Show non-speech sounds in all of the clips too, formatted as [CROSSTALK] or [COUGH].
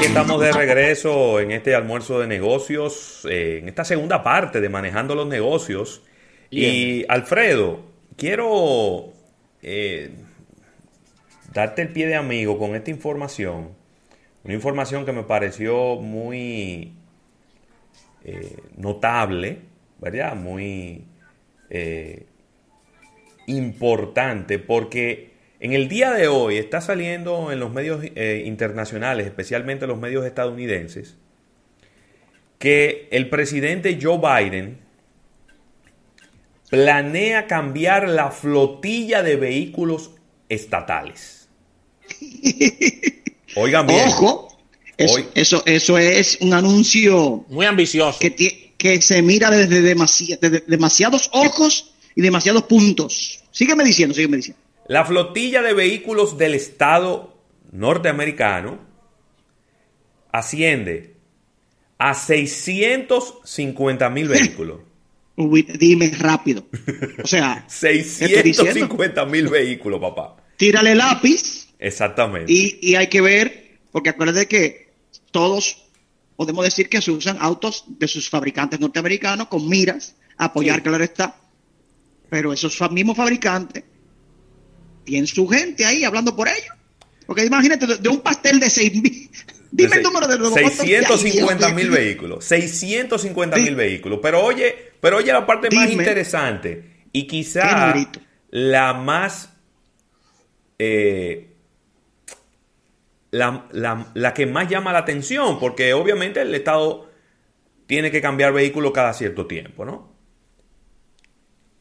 aquí estamos de regreso en este almuerzo de negocios, eh, en esta segunda parte de manejando los negocios. Y Alfredo, quiero eh, darte el pie de amigo con esta información. Una información que me pareció muy eh, notable, ¿verdad? Muy importante porque en el día de hoy está saliendo en los medios eh, internacionales, especialmente los medios estadounidenses, que el presidente Joe Biden planea cambiar la flotilla de vehículos estatales. [LAUGHS] Oigan bien. Ojo, eso, eso, es un anuncio muy ambicioso que, que se mira desde, desde demasiados ojos y demasiados puntos. Sígueme diciendo, sígueme diciendo. La flotilla de vehículos del Estado norteamericano asciende a 650 mil vehículos. [COUGHS] dime rápido. O sea, [LAUGHS] 650 mil vehículos, papá. Tírale lápiz. Exactamente. Y, hay que ver, porque acuérdate que todos podemos decir que se usan autos de sus fabricantes norteamericanos con miras a apoyar, claro está. Pero esos mismos fabricantes tienen su gente ahí hablando por ellos. Porque imagínate, de, un pastel de 6 mil. [LAUGHS] Dime el número de los 650 mil vehículos. 650 mil vehículos. Pero oye, pero oye la parte más interesante. Y quizá la más. Eh, la, la que más llama la atención. Porque obviamente el Estado tiene que cambiar vehículos cada cierto tiempo, ¿no?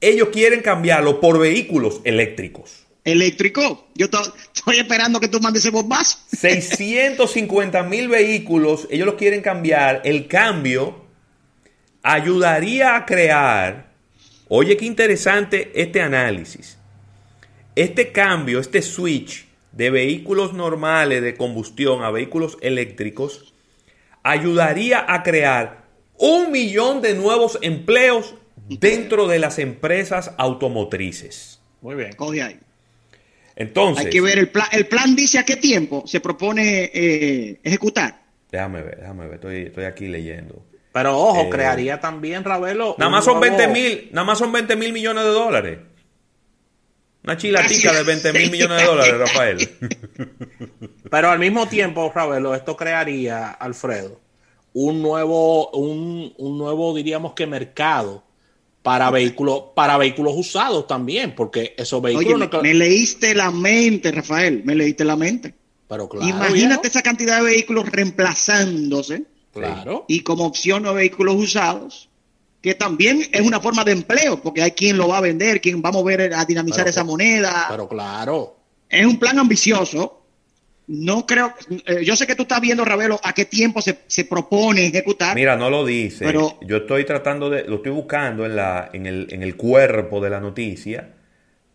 Ellos quieren cambiarlo por vehículos eléctricos eléctrico. Yo estoy esperando que tú mandes ese bombazo. 650 mil vehículos, ellos los quieren cambiar. El cambio ayudaría a crear, oye qué interesante este análisis. Este cambio, este switch de vehículos normales de combustión a vehículos eléctricos, ayudaría a crear un millón de nuevos empleos dentro de las empresas automotrices. Muy bien. Coge ahí. Entonces. Hay que ver, el plan, el plan dice a qué tiempo se propone eh, ejecutar. Déjame ver, déjame ver, estoy, aquí leyendo. Pero ojo, eh, crearía también, Ravelo. Nada más son 20 mil, nada más son 20 mil millones de dólares. Una chilatica de 20 mil [LAUGHS] millones de dólares, Rafael. [LAUGHS] Pero al mismo tiempo, Ravelo, esto crearía, Alfredo, un nuevo, un, un nuevo, diríamos que mercado para vehículos para vehículos usados también, porque esos vehículos... me, leíste la mente, Rafael, me leíste la mente. Pero claro, Imagínate esa cantidad de vehículos reemplazándose. Claro. Y como opción a vehículos usados, que también es una forma de empleo, porque hay quien lo va a vender, quien va a mover a dinamizar esa moneda. Pero claro. Es un plan ambicioso, no creo, eh, yo sé que tú estás viendo, Ravelo, a qué tiempo se, se, propone ejecutar. Mira, no lo dice. Pero, yo estoy tratando de, lo estoy buscando en, la, en, el, en el cuerpo de la noticia.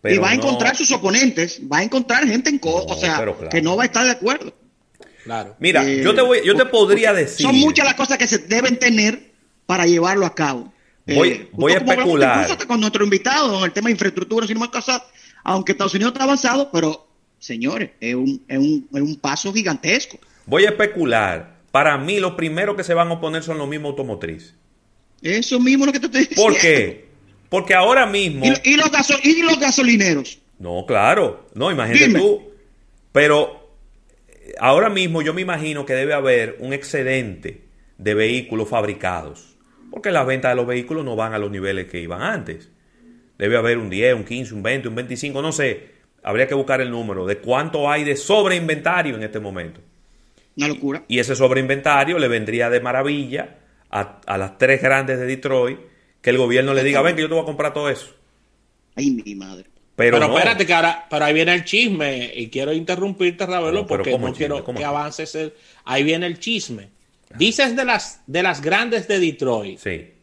y va a encontrar sus oponentes, va a encontrar gente en o sea, que no va a estar de acuerdo. Claro. Mira, eh, yo te voy, yo te podría decir. Son muchas las cosas que se deben tener para llevarlo a cabo. Voy, eh, voy a especular. con nuestro invitado en el tema de infraestructura, si no aunque Estados Unidos está avanzado, pero señores, es un, es un, es un paso gigantesco. Voy a especular. Para mí, los primeros que se van a oponer son los mismos automotrices. Eso mismo lo que te estoy diciendo. ¿Por qué? Porque ahora mismo. ¿Y, los, y los gasolineros? No, claro. No, imagínate tú. Pero eh, ahora mismo yo me imagino que debe haber un excedente de vehículos fabricados. Porque las ventas de los vehículos no van a los niveles que iban antes. Debe haber un 10, un 15, un 20, un 25, no sé habría que buscar el número de cuánto hay de sobreinventario en este momento. Una locura. Y ese sobreinventario le vendría de maravilla a, las tres grandes de Detroit que el gobierno le diga, ven que yo te voy a comprar todo eso. Ay, mi madre. Pero, espérate, que ahora, pero ahí viene el chisme y quiero interrumpirte, Ravelo, porque no quiero que avances. El, ahí viene el chisme. Dices de las, de las grandes de Detroit. Sí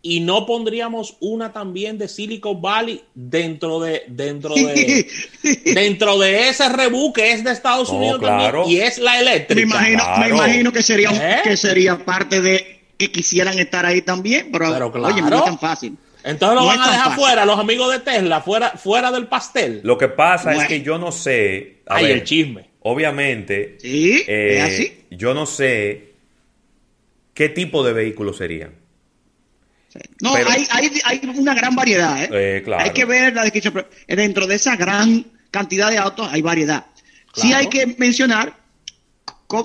y no pondríamos una también de Silicon Valley dentro de dentro de [LAUGHS] dentro de ese rebu que es de Estados Unidos también, y es la eléctrica. Me imagino, me imagino que sería ¿Eh? que sería parte de que quisieran estar ahí también, pero, oye, no es tan fácil. Entonces lo van a dejar fuera, los amigos de Tesla, fuera, fuera del pastel. Lo que pasa es que yo no sé. Ay, el chisme. obviamente, Sí, eh, es así. yo no sé qué tipo de vehículos serían. No, Pero- hay, hay, hay una gran variedad. ¿eh? Eh, claro. Hay que ver la descripción. Dentro de esa gran cantidad de autos hay variedad. Sí Claro. hay que mencionar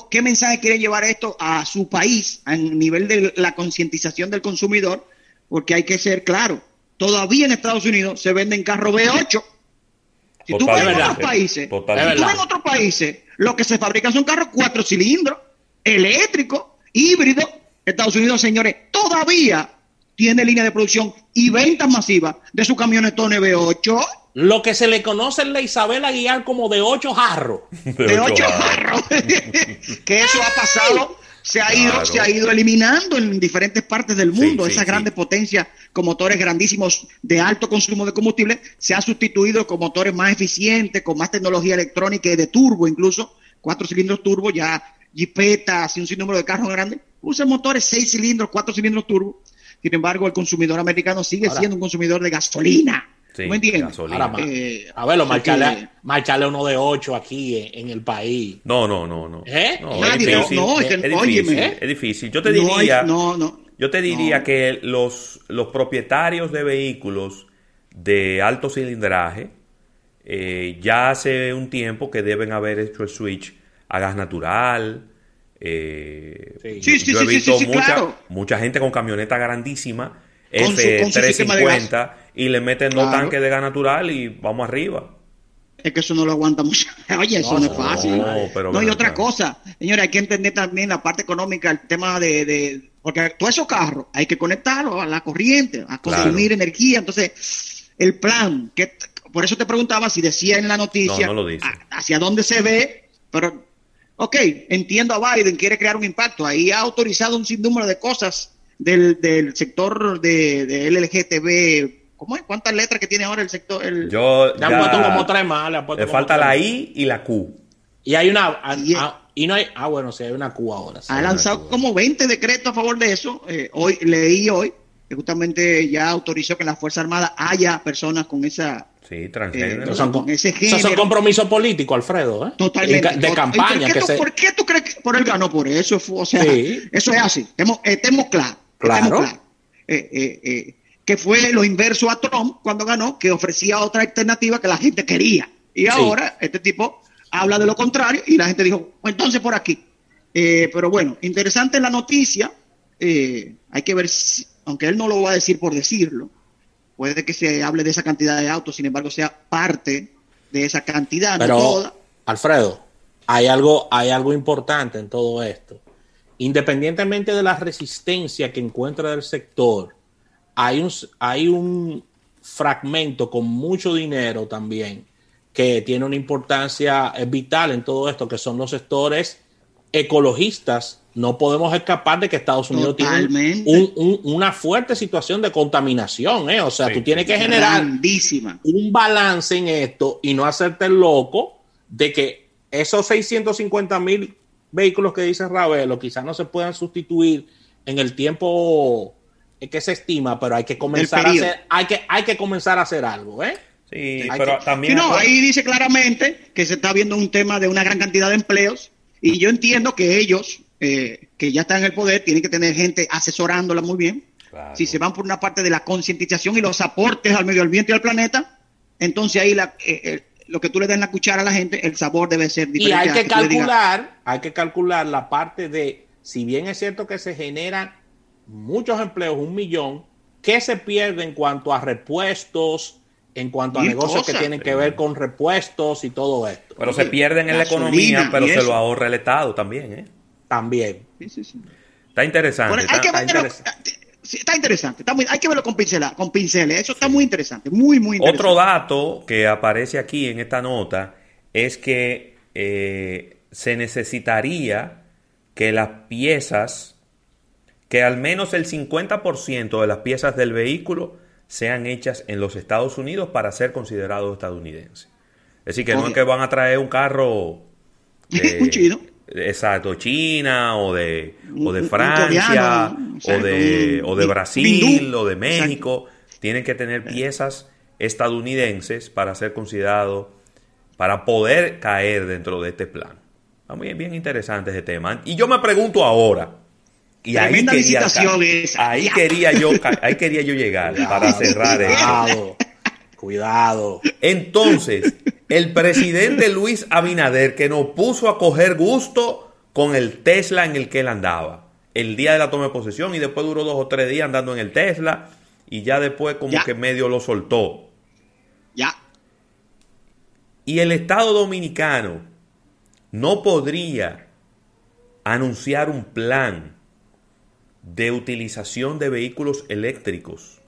qué mensaje quiere llevar esto a su país a nivel de la concientización del consumidor, porque hay que ser claro. Todavía en Estados Unidos se venden carros V8. Si tú vas en otros países, si tú Es vas en otros países, lo que se fabrican son carros cuatro cilindros, eléctricos, híbridos. Estados Unidos, señores, todavía tiene línea de producción y ventas masivas de sus camionetones V8 Lo que se le conoce en la Isabel Aguilar como de ocho jarros. [LAUGHS] de ocho jarros. [LAUGHS] que eso ha pasado, se ha ido, Claro. se ha ido eliminando en diferentes partes del mundo. sí, Esas sí. grandes potencias con motores grandísimos de alto consumo de combustible se ha sustituido con motores más eficientes, con más tecnología electrónica y de turbo, incluso cuatro cilindros turbo, ya Jeepeta, así un sinnúmero de carros grandes, usan motores seis cilindros, cuatro cilindros turbo. Sin embargo, el consumidor americano sigue Ahora- siendo un consumidor de gasolina. Sí, ¿Me entiendes? gasolina. Ahora, Eh, a verlo, marcharle, marcharle uno de ocho aquí en, en el país. No, no, no, no. ¿Eh? No, Nadie, es no, difícil. no, es que- es difícil, óyeme. es difícil. Yo te no hay- diría, no, no. yo te diría No. que los, los propietarios de vehículos de alto cilindraje eh, ya hace un tiempo que deben haber hecho el switch a gas natural. Eh, Sí. Yo sí, he visto mucha, claro. mucha gente con camioneta grandísima, Con su- con su sistema de F350, y le meten dos Claro. tanques de gas natural y vamos arriba. Es que eso no lo aguanta mucho. [LAUGHS] Oye, eso no, No, es fácil. no, No, pero y ven otra cosa, señores, hay que entender también la parte económica, el tema de, de- porque todos esos carros hay que conectarlos a la corriente, a consumir energía. Entonces, el plan, que por eso te preguntaba si decía en la noticia No, no lo dice. a- hacia dónde se ve, pero, ok, entiendo a Biden, quiere crear un impacto. Ahí ha autorizado un sinnúmero de cosas del, del sector de, de LGTB. ¿Cómo es? ¿Cuántas letras que tiene ahora el sector? El, Yo Le han puesto como tres más. Le, falta la. I y la Q. Y hay una. Y- y no hay. Ah, bueno, sí, hay una Q ahora. sí. ha lanzado como 20 decretos a favor de eso. Eh, hoy leí hoy que justamente ya autorizó que en la Fuerza Armada haya personas con esa Sí, transgénero. Esos son, con ese esos son género. compromisos políticos, Alfredo. ¿eh? totalmente De, campaña. ¿Por qué, que tú, se- por qué tú crees que por él ganó por eso? Fue- O sea, Sí. eso es así. Estemos, estemos claros. Claro. estemos claros. Eh, eh, eh, que fue lo inverso a Trump cuando ganó, que ofrecía otra alternativa que la gente quería. Y ahora este tipo habla de lo contrario y la gente dijo, "Pues entonces por aquí. Eh, pero bueno, interesante la noticia. Eh, hay que ver, si- aunque él no lo va a decir por decirlo, puede que se hable de esa cantidad de autos, sin embargo sea parte de esa cantidad, no toda. Alfredo, hay algo, hay algo importante en todo esto. Independientemente de la resistencia que encuentra el sector, hay un, hay un fragmento con mucho dinero también que tiene una importancia eh, vital en todo esto, que son los sectores ecologistas. No podemos escapar de que Estados Unidos Totalmente. tiene un- un- una fuerte situación de contaminación. ¿eh? O sea, Sí, tú tienes que generar grandísima. un balance en esto y no hacerte el loco de que esos 650 mil vehículos que dice Ravelo quizás no se puedan sustituir en el tiempo que se estima, pero hay que comenzar a hacer, hay que, hay que comenzar a hacer algo, ¿eh? Sí, Hay pero que- también. Sí, no, ahí dice claramente que se está viendo un tema de una gran cantidad de empleos y yo entiendo que ellos, eh, que ya están en el poder, tienen que tener gente asesorándola muy bien. Claro. Si se van por una parte de la concientización y los aportes al medio ambiente y al planeta, entonces ahí la- eh, eh, lo que tú le das en la cuchara a la gente, el sabor debe ser Y diferente. hay a que digas, calcular, hay que calcular la parte de, si bien es cierto que se generan muchos empleos, un millón, ¿qué se pierde en cuanto a repuestos, en cuanto a negocios que tienen que ver con repuestos y todo esto? Pero se pierden en la economía, pero se lo ahorra el Estado también, ¿eh? También. Sí, sí, sí. Está interesante. Bueno, hay está- que está interesante. sí, está interesante, está muy- hay que verlo con pincelas, con pinceles, eso está muy interesante, muy, muy interesante. Otro dato que aparece aquí en esta nota es que eh, se necesitaría que las piezas, que al menos el 50% de las piezas del vehículo sean hechas en los Estados Unidos para ser considerados estadounidenses. Es decir, que no es que van a traer un carro... eh, Un chino. Exacto, China o de, o de Francia coreano, o de, un- o de Brasil hindú. o de México. Tienen que tener piezas estadounidenses para ser considerados para poder caer dentro de este plan. Está muy bien interesante ese tema. Y yo me pregunto ahora, y ahí quería, ahí quería yo, ahí quería yo llegar para cerrar. Cuidado, cuidado. Entonces, el presidente Luis Abinader que nos puso a coger gusto con el Tesla en el que él andaba. El día de la toma de posesión y después duró dos o tres días andando en el Tesla y ya después como Ya. que medio lo soltó. Ya. Y el Estado Dominicano no podría anunciar un plan de utilización de vehículos eléctricos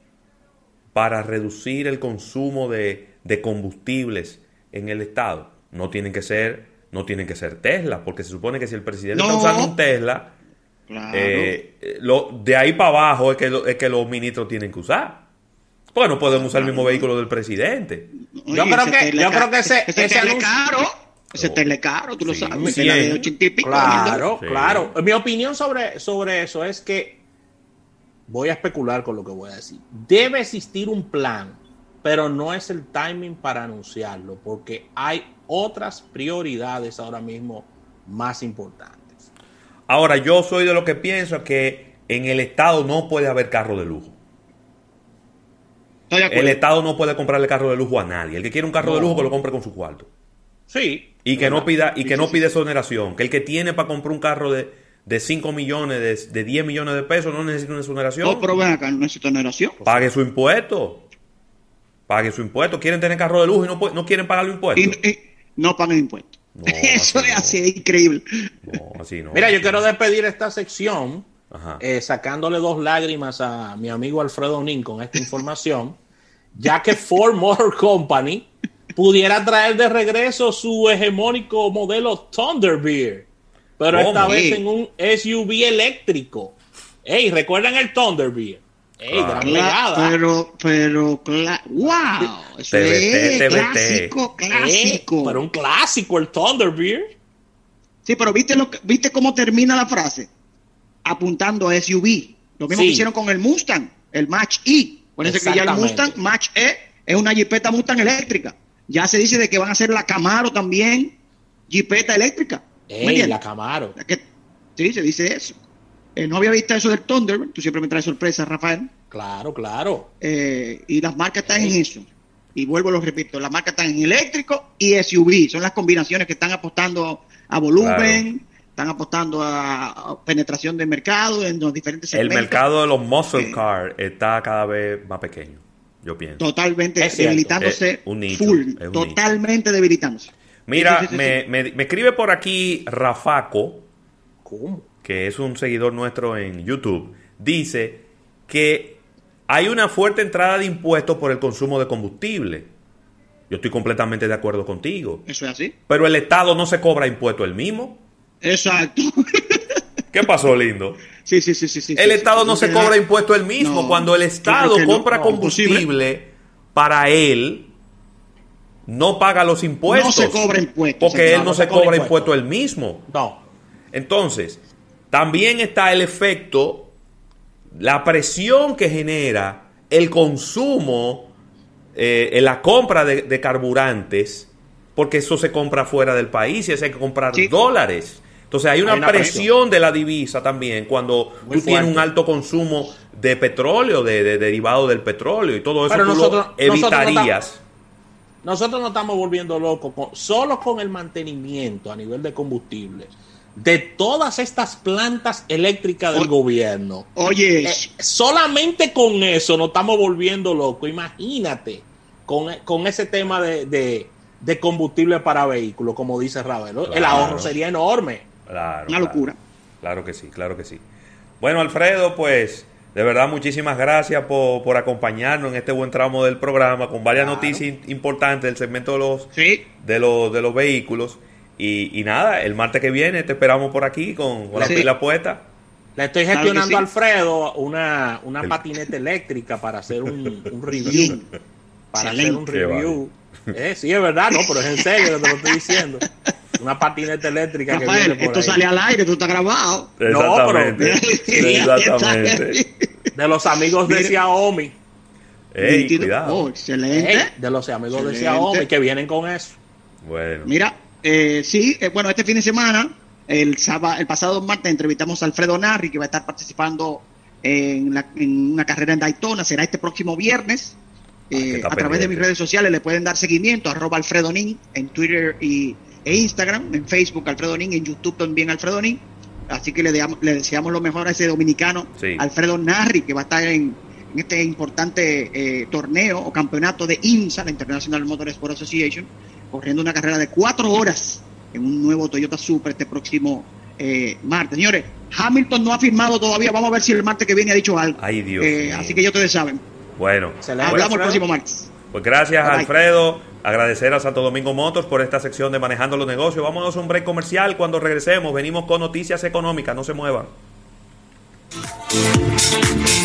para reducir el consumo de, de combustibles en el Estado. No tienen que ser, no tienen que ser Tesla, porque se supone que si el presidente No. está usando un Tesla, Claro. eh, eh, lo, de ahí para abajo es que, lo- es que los ministros tienen que usar. Porque no podemos usar el mismo vehículo del presidente. Oye, Yo creo que- yo creo que ese- ese ese anuncio- caro. Ese tele caro, tú lo Sí, sabes. cien. Tele de ochenta y pico. Claro, Sí. claro. Mi opinión sobre, sobre eso es que voy a especular con lo que voy a decir. Debe existir un plan, pero no es el timing para anunciarlo, porque hay otras prioridades ahora mismo más importantes. Ahora, yo soy de lo que pienso que en el Estado no puede haber carro de lujo. Estoy de El. Estado no puede comprarle carro de lujo a nadie. El que quiere un carro de lujo que lo compre con su cuarto. Sí. Y que no pida, y que no pide exoneración. Que el que tiene para comprar un carro de, de 5 millones, de, de 10 millones de pesos, no necesita una exoneración. No, pero ven acá, no necesito generación. Pague su impuesto. Pague su impuesto. Quieren tener carro de lujo y no, quieren pagar los impuestos. Y, y no pagan impuestos. No, [LAUGHS] Eso así es no. así, es increíble. No, así no. Mira, yo quiero despedir esta sección eh, sacándole dos lágrimas a mi amigo Alfredo Nin con esta información, ya que Ford Motor Company pudiera traer de regreso su hegemónico modelo Thunderbird, pero esta vez en un SUV eléctrico. Ey, ¿recuerdan el Thunderbird? Ey, Claro. gran pegada. pero, pero, wow. Eso TBT, es clásico, clásico. pero un clásico, el Thunderbird. Sí, pero ¿viste, lo que- ¿viste cómo termina la frase? Apuntando a SUV. Lo mismo Sí. que hicieron con el Mustang, el Match E. Parece que ya el. Mustang Match E es una jipeta Mustang eléctrica. Ya se dice de que van a hacer la Camaro también, jipeta eléctrica. ¿Me Ey, la Camaro. Que- sí, se dice eso. Eh, no había visto eso del Thunderbird. Tú siempre me traes sorpresas, Rafael. Claro, claro. Eh, y las marcas están en eso. Y vuelvo, lo repito, las marcas están en eléctrico y SUV. Son las combinaciones que están apostando a volumen, están apostando a, penetración de mercado en los diferentes El segmentos. mercado de los muscle Eh. car está cada vez más pequeño. Yo pienso. Totalmente Es debilitándose Es un nicho, full. es un totalmente debilitándose. Mira, Sí, sí, sí, me, sí. me- me escribe por aquí Rafaco, ¿Cómo? que es un seguidor nuestro en YouTube. Dice que hay una fuerte entrada de impuestos por el consumo de combustible. Yo estoy completamente de acuerdo contigo. Eso es así. Pero el Estado no se cobra impuesto el mismo. Exacto. ¿Qué pasó, lindo? Sí, sí, sí, sí, sí. El sí, Estado sí. no se cobra impuesto el mismo. No, Cuando el Estado no. compra No, combustible para él, no paga los impuestos. No se cobra impuestos, Porque él no, se se cobra impuesto. impuesto él mismo. No. Entonces, también está el efecto, la presión que genera el consumo, eh, en la compra de, de carburantes, porque eso se compra fuera del país y eso hay que comprar dólares. Entonces hay una, Hay una presión, presión. de la divisa también cuando Muy tú tienes un alto consumo de petróleo, de, de derivado del petróleo y todo eso Pero tú nosotros- lo no evitarías. Nosotros nos estamos volviendo locos con- solo con el mantenimiento a nivel de combustibles de todas estas plantas eléctricas del O- gobierno. Oye, Eh, solamente con eso nos estamos volviendo locos. Imagínate con, con ese tema de, de- de combustible para vehículos, como dice Ravelo. El ahorro sería enorme. Claro, una locura. Claro que sí, claro que sí. Bueno, Alfredo, pues de verdad muchísimas gracias por, por acompañarnos en este buen tramo del programa con varias Claro. noticias importantes del segmento de los, Sí. de los, de los vehículos. Y, y nada, el martes que viene te esperamos por aquí con, con la pila puesta. Le estoy gestionando sí. a Alfredo una, una El- patineta eléctrica para hacer un, un review. Para hacer un review. Eh, sí, es verdad, no, pero es en serio que te lo estoy diciendo. [LAUGHS] Una patineta eléctrica que Rafael, viene por esto ahí. sale al aire, esto está grabado. No, pero- Exactamente. [LAUGHS] Exactamente. De los amigos de. Xiaomi. Ey, cuidado. Oh, excelente. Ey, de los amigos de. Xiaomi que vienen con eso. Bueno. Mira, eh, sí, eh, bueno, este fin de semana, el, sábado, el pasado martes, entrevistamos a Alfredo Narri, que va a estar participando en, una carrera en Daytona. Será este próximo viernes. Eh, a través de mis redes sociales le pueden dar seguimiento, arroba Alfredo Nin, en Twitter y, e Instagram, en Facebook Alfredo Nin, en YouTube también Alfredo Nin. Así que le, le deseamos lo mejor a ese dominicano, Alfredo Narri, que va a estar en, este importante eh, torneo o campeonato de IMSA, la International Motor Sport Association, corriendo una carrera de cuatro horas en un nuevo Toyota Super este próximo eh, martes. Señores, Hamilton no ha firmado todavía. Vamos a ver si el martes que viene ha dicho algo. Ay, Dios. Eh, así que ya ustedes saben. Bueno, hablamos el próximo martes. Pues gracias, Alfredo. Agradecer a Santo Domingo Motors por esta sección de Manejando los Negocios. Vámonos a un break comercial. Cuando regresemos, venimos con noticias económicas. No se muevan.